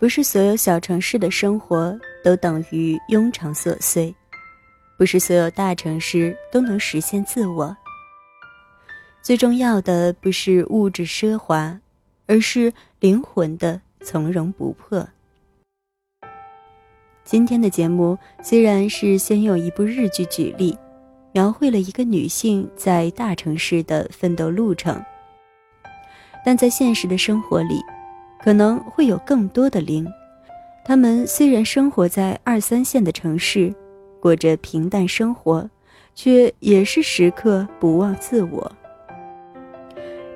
不是所有小城市的生活都等于庸常琐碎，不是所有大城市都能实现自我。最重要的不是物质奢华，而是灵魂的从容不迫。今天的节目虽然是先用一部日剧举例，描绘了一个女性在大城市的奋斗路程，但在现实的生活里，可能会有更多的零。他们虽然生活在二三线的城市，过着平淡生活，却也是时刻不忘自我。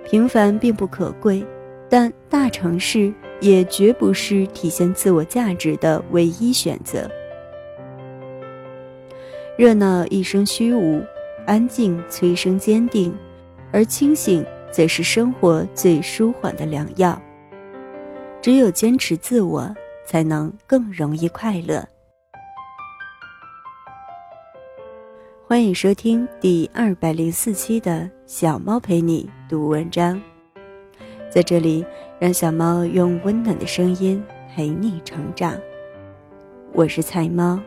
平凡并不可贵，但大城市也绝不是体现自我价值的唯一选择。热闹一生虚无，安静催生坚定，而清醒则是生活最舒缓的良药。只有坚持自我，才能更容易快乐。欢迎收听第二百零四期的小猫陪你读文章，在这里让小猫用温暖的声音陪你成长。我是菜猫。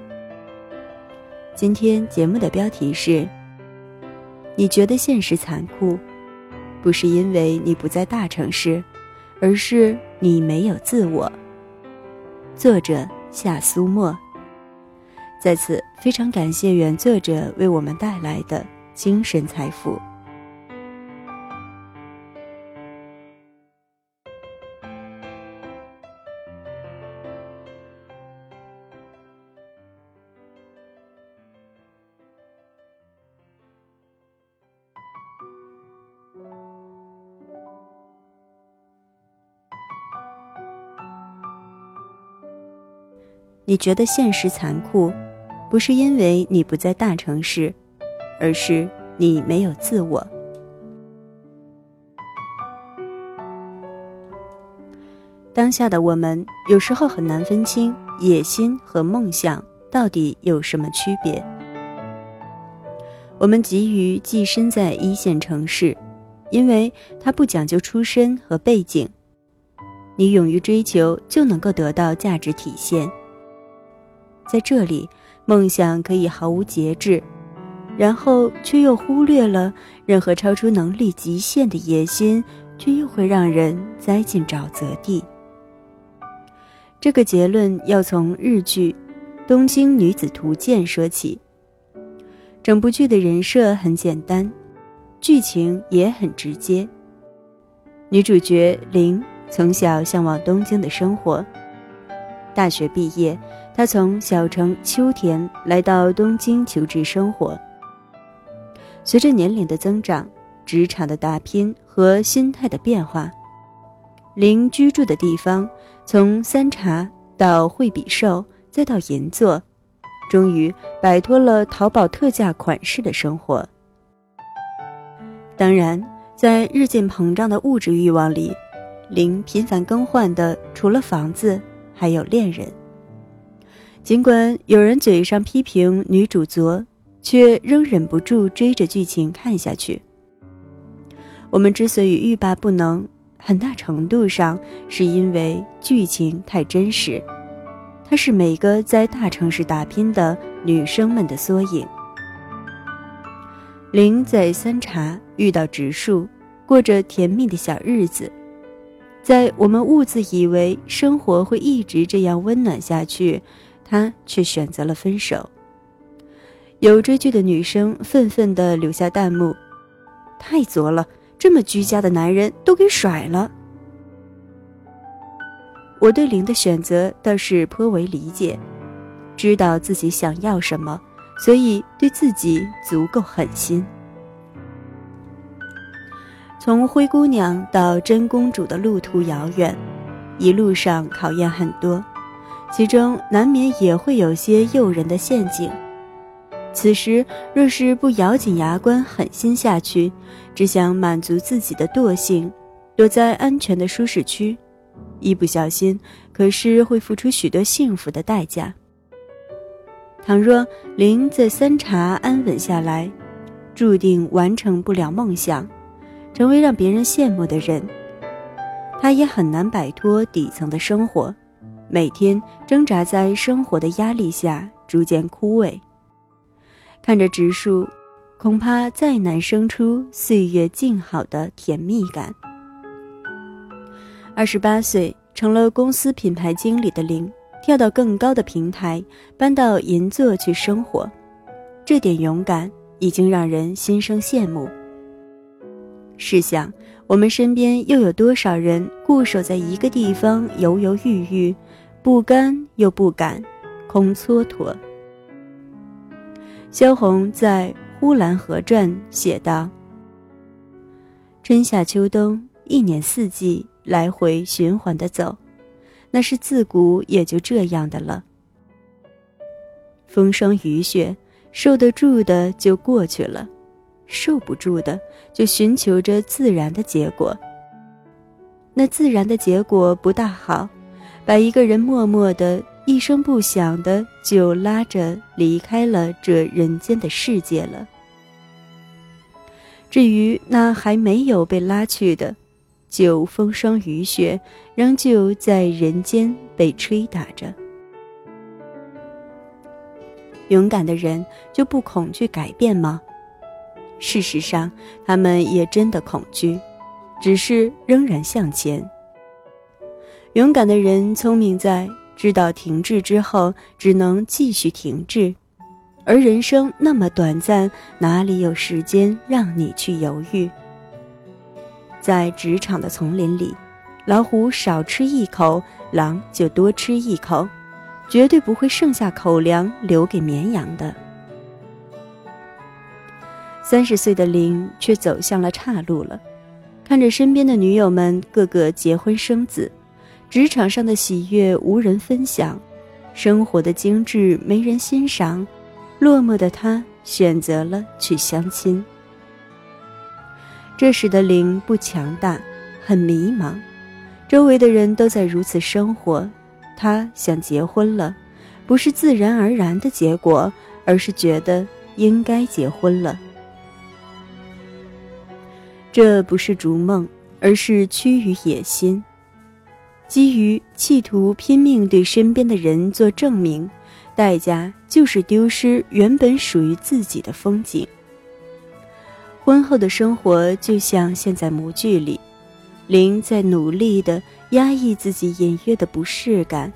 今天节目的标题是：你觉得现实残酷，不是因为你不在大城市，而是你没有自我。作者夏苏沫。在此，非常感谢原作者为我们带来的精神财富。你觉得现实残酷？不是因为你不在大城市，而是你没有自我。当下的我们有时候很难分清野心和梦想到底有什么区别。我们急于寄身在一线城市，因为它不讲究出身和背景，你勇于追求就能够得到价值体现。在这里。梦想可以毫无节制，然后却又忽略了任何超出能力极限的野心，却又会让人栽进沼泽地。这个结论要从日剧《东京女子图鉴》说起。整部剧的人设很简单，剧情也很直接。女主角玲从小向往东京的生活，大学毕业。他从小城秋田来到东京求职生活。随着年龄的增长，职场的打拼和心态的变化，林居住的地方从三茶到惠比寿，再到银座，终于摆脱了淘宝特价款式的生活。当然，在日渐膨胀的物质欲望里，林频繁更换的除了房子，还有恋人。尽管有人嘴上批评女主作，却仍忍不住追着剧情看下去。我们之所以欲罢不能，很大程度上是因为剧情太真实，它是每个在大城市打拼的女生们的缩影。林在三茶遇到植树，过着甜蜜的小日子，在我们兀自以为生活会一直这样温暖下去。他却选择了分手。有追剧的女生愤愤地留下弹幕：“太作了，这么居家的男人都给甩了。”我对林的选择倒是颇为理解，知道自己想要什么，所以对自己足够狠心。从灰姑娘到真公主的路途遥远，一路上考验很多。其中难免也会有些诱人的陷阱，此时若是不咬紧牙关狠心下去，只想满足自己的惰性，躲在安全的舒适区，一不小心可是会付出许多幸福的代价。倘若林在三茶安稳下来，注定完成不了梦想，成为让别人羡慕的人，他也很难摆脱底层的生活。每天挣扎在生活的压力下，逐渐枯萎。看着植树，恐怕再难生出岁月静好的甜蜜感。二十八岁成了公司品牌经理的林，跳到更高的平台，搬到银座去生活，这点勇敢已经让人心生羡慕。试想，我们身边又有多少人固守在一个地方，犹犹豫豫，不甘又不敢，空蹉跎。萧红在《呼兰河传》写道：“春夏秋冬，一年四季来回循环的走，那是自古也就这样的了。风霜雨雪，受得住的就过去了。”受不住的，就寻求着自然的结果。那自然的结果不大好，把一个人默默的、一声不响的就拉着离开了这人间的世界了。至于那还没有被拉去的，就风霜雨雪，仍旧在人间被吹打着。勇敢的人就不恐惧改变吗？事实上，他们也真的恐惧，只是仍然向前。勇敢的人聪明在知道停滞之后，只能继续停滞。而人生那么短暂，哪里有时间让你去犹豫？在职场的丛林里，老虎少吃一口，狼就多吃一口，绝对不会剩下口粮留给绵羊的。三十岁的林却走向了岔路了，看着身边的女友们个个结婚生子，职场上的喜悦无人分享，生活的精致没人欣赏，落寞的他选择了去相亲。这时的林不强大，很迷茫，周围的人都在如此生活，他想结婚了，不是自然而然的结果，而是觉得应该结婚了。这不是逐梦，而是趋于野心，基于企图拼命对身边的人做证明，代价就是丢失原本属于自己的风景。婚后的生活就像陷在模具里，林在努力的压抑自己隐约的不适感。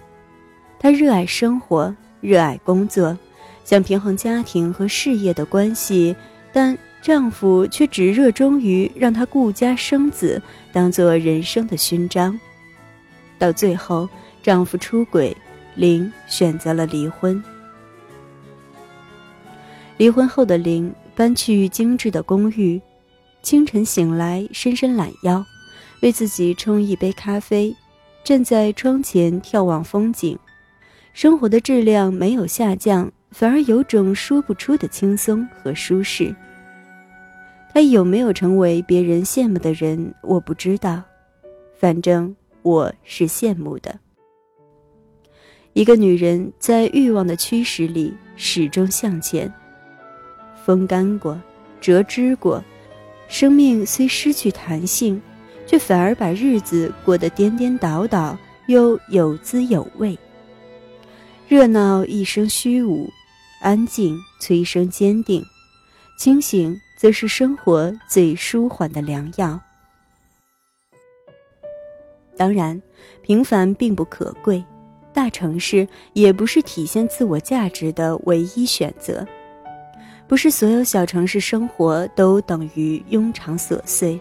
他热爱生活，热爱工作，想平衡家庭和事业的关系，但。丈夫却只热衷于让她顾家生子，当做人生的勋章。到最后，丈夫出轨，玲选择了离婚。离婚后的玲搬去精致的公寓，清晨醒来，伸伸懒腰，为自己冲一杯咖啡，站在窗前眺望风景。生活的质量没有下降，反而有种说不出的轻松和舒适。他有没有成为别人羡慕的人，我不知道，反正我是羡慕的。一个女人在欲望的驱使里始终向前。风干过，折枝过，生命虽失去弹性，却反而把日子过得颠颠倒倒，又有滋有味。热闹一生虚无，安静催生坚定，清醒。则是生活最舒缓的良药。当然，平凡并不可贵，大城市也不是体现自我价值的唯一选择。不是所有小城市生活都等于庸常琐碎，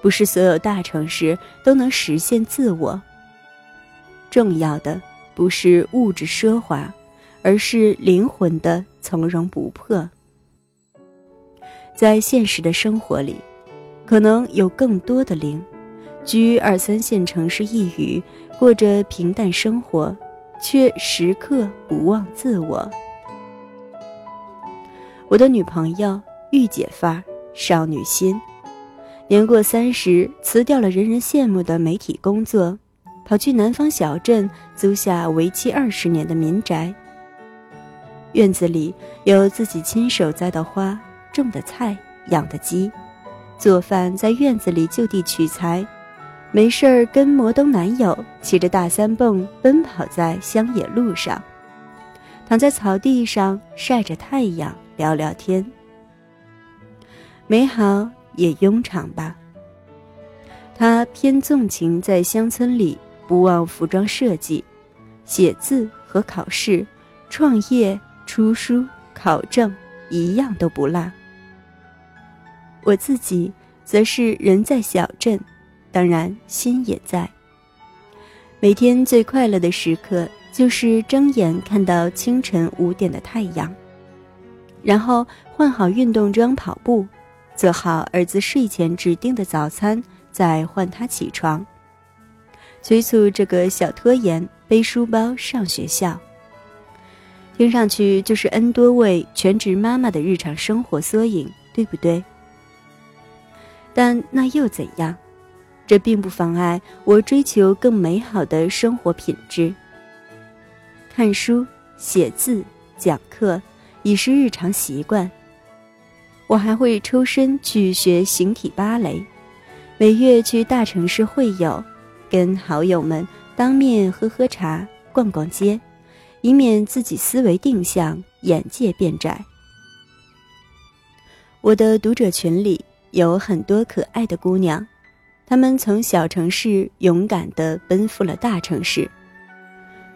不是所有大城市都能实现自我。重要的不是物质奢华，而是灵魂的从容不迫。在现实的生活里，可能有更多的零，居二三线城市一隅，过着平淡生活，却时刻不忘自我。我的女朋友御姐范儿，少女心，年过三十，辞掉了人人羡慕的媒体工作，跑去南方小镇租下为期二十年的民宅。院子里有自己亲手栽的花。种的菜，养的鸡，做饭在院子里就地取材，没事儿跟摩登男友骑着大三蹦奔跑在乡野路上，躺在草地上晒着太阳聊聊天。美好也庸常吧。他偏纵情在乡村里，不忘服装设计、写字和考试、创业、出书、考证，一样都不落。我自己则是人在小镇。当然，心也在。每天最快乐的时刻就是睁眼看到清晨五点的太阳，然后换好运动装跑步，做好儿子睡前指定的早餐，再唤他起床，催促这个小拖延背书包上学校。听上去就是 N 多位全职妈妈的日常生活缩影，对不对？但那又怎样？这并不妨碍我追求更美好的生活品质。看书、写字、讲课已是日常习惯。我还会抽身去学形体芭蕾，每月去大城市会友，跟好友们当面喝喝茶、逛逛街，以免自己思维定向、眼界变窄。我的读者群里有很多可爱的姑娘。她们从小城市勇敢地奔赴了大城市，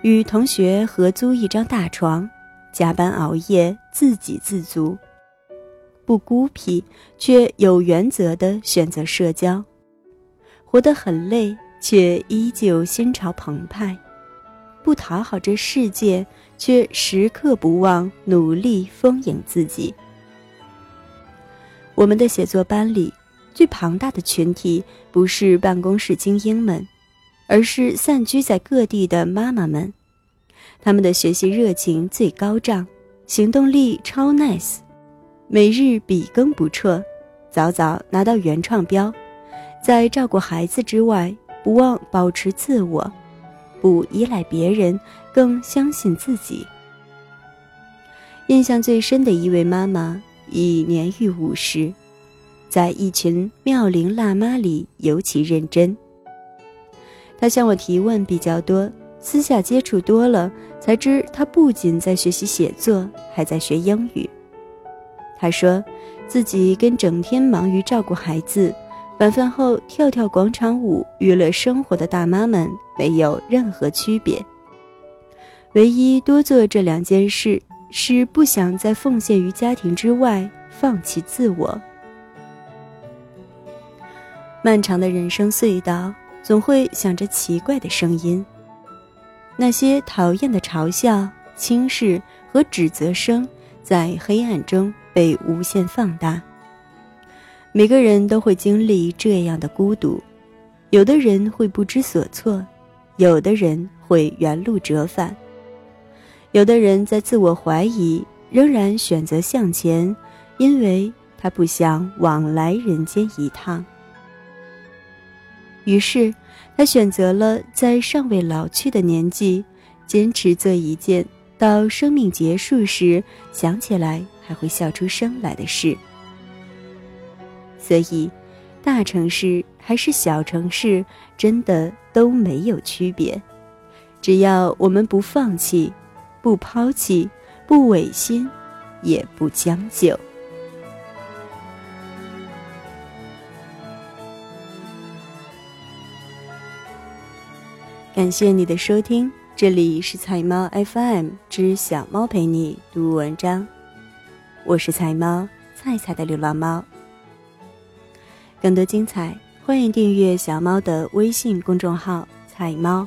与同学合租一张大床，加班熬夜，自给自足，不孤僻却有原则地选择社交，活得很累却依旧心潮澎湃，不讨好这世界却时刻不忘努力丰盈自己。我们的写作班里。最庞大的群体不是办公室精英们，而是散居在各地的妈妈们。他们的学习热情最高涨，行动力超 nice，每日笔耕不辍，早早拿到原创标。在照顾孩子之外，不忘保持自我，不依赖别人，更相信自己。印象最深的一位妈妈已年逾五十。在一群妙龄辣妈里尤其认真。他向我提问比较多，私下接触多了，才知他不仅在学习写作，还在学英语。他说，自己跟整天忙于照顾孩子、晚饭后跳跳广场舞娱乐生活的大妈们没有任何区别，唯一多做这两件事，是不想在奉献于家庭之外放弃自我。漫长的人生隧道，总会响着奇怪的声音。那些讨厌的嘲笑、轻视和指责声，在黑暗中被无限放大。每个人都会经历这样的孤独，有的人会不知所措，有的人会原路折返，有的人在自我怀疑，仍然选择向前，因为他不想往来人间一趟。于是，他选择了在尚未老去的年纪，坚持做一件到生命结束时想起来还会笑出声来的事。所以，大城市还是小城市，真的都没有区别。只要我们不放弃，不抛弃，不违心，也不将就。感谢你的收听，这里是彩猫 FM 之小猫陪你读文章，我是彩猫菜菜的流浪猫。更多精彩，欢迎订阅小猫的微信公众号“彩猫”，